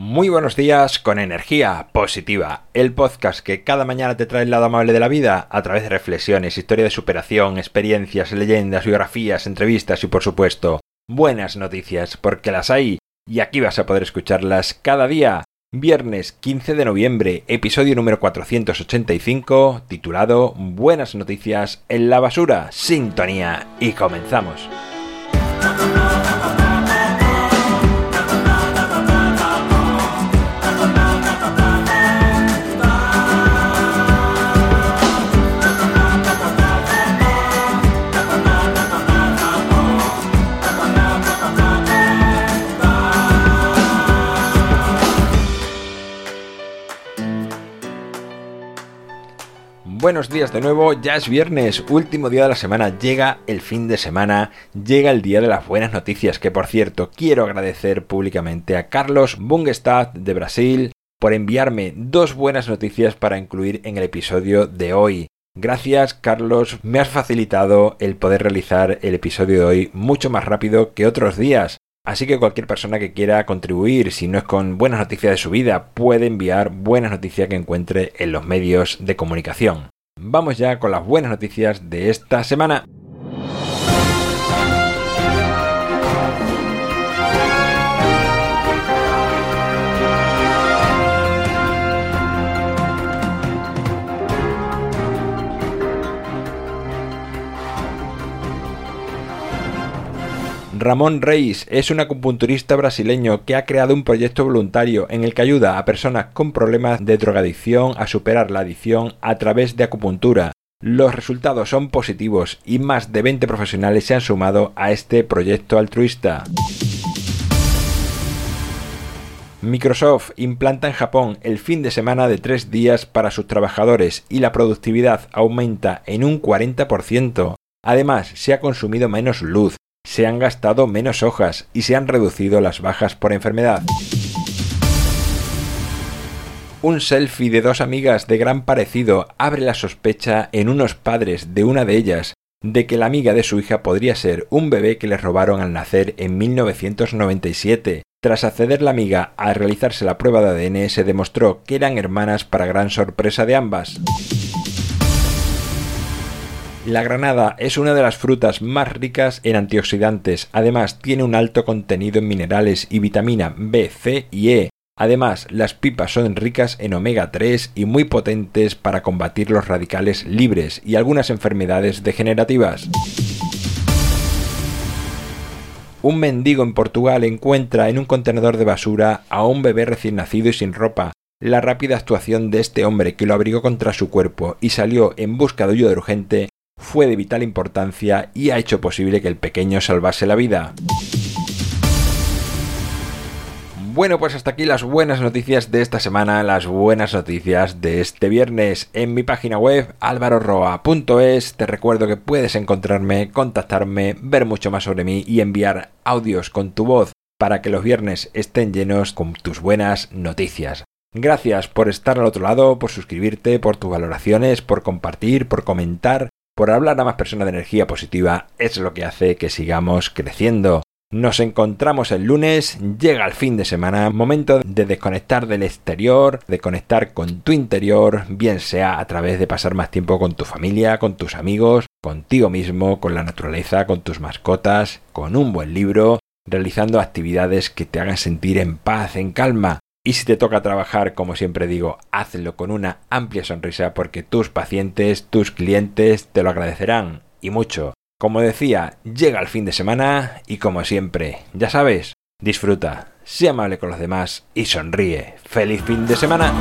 Muy buenos días con energía positiva, el podcast que cada mañana te trae el lado amable de la vida a través de reflexiones, historia de superación, experiencias, leyendas, biografías, entrevistas y por supuesto buenas noticias porque las hay y aquí vas a poder escucharlas cada día. Viernes 15 de noviembre, episodio número 485, titulado Buenas noticias en la basura, sintonía y comenzamos. Buenos días de nuevo, ya es viernes, último día de la semana, llega el fin de semana, llega el día de las buenas noticias, que por cierto quiero agradecer públicamente a Carlos Bungestad de Brasil por enviarme dos buenas noticias para incluir en el episodio de hoy. Gracias Carlos, me has facilitado el poder realizar el episodio de hoy mucho más rápido que otros días. Así que cualquier persona que quiera contribuir, si no es con buenas noticias de su vida, puede enviar buenas noticias que encuentre en los medios de comunicación. Vamos ya con las buenas noticias de esta semana. Ramón Reis es un acupunturista brasileño que ha creado un proyecto voluntario en el que ayuda a personas con problemas de drogadicción a superar la adicción a través de acupuntura. Los resultados son positivos y más de 20 profesionales se han sumado a este proyecto altruista. Microsoft implanta en Japón el fin de semana de tres días para sus trabajadores y la productividad aumenta en un 40%. Además, se ha consumido menos luz, se han gastado menos hojas y se han reducido las bajas por enfermedad. Un selfie de dos amigas de gran parecido abre la sospecha en unos padres de una de ellas de que la amiga de su hija podría ser un bebé que le robaron al nacer en 1997. Tras acceder la amiga a realizarse la prueba de ADN se demostró que eran hermanas para gran sorpresa de ambas. La granada es una de las frutas más ricas en antioxidantes, además tiene un alto contenido en minerales y vitamina B, C y E. Además, las pipas son ricas en omega 3 y muy potentes para combatir los radicales libres y algunas enfermedades degenerativas. Un mendigo en Portugal encuentra en un contenedor de basura a un bebé recién nacido y sin ropa. La rápida actuación de este hombre que lo abrigó contra su cuerpo y salió en busca de ayuda urgente fue de vital importancia y ha hecho posible que el pequeño salvase la vida. Bueno, pues hasta aquí las buenas noticias de esta semana, las buenas noticias de este viernes. En mi página web alvaroroa.es te recuerdo que puedes encontrarme, contactarme, ver mucho más sobre mí y enviar audios con tu voz para que los viernes estén llenos con tus buenas noticias. Gracias por estar al otro lado, por suscribirte, por tus valoraciones, por compartir, por comentar por hablar a más personas de energía positiva es lo que hace que sigamos creciendo. Nos encontramos el lunes, llega el fin de semana, momento de desconectar del exterior, de conectar con tu interior, bien sea a través de pasar más tiempo con tu familia, con tus amigos, contigo mismo, con la naturaleza, con tus mascotas, con un buen libro, realizando actividades que te hagan sentir en paz, en calma. Y si te toca trabajar, como siempre digo, hazlo con una amplia sonrisa porque tus pacientes, tus clientes te lo agradecerán y mucho. Como decía, llega el fin de semana y como siempre, ya sabes, disfruta, sea amable con los demás y sonríe. ¡Feliz fin de semana!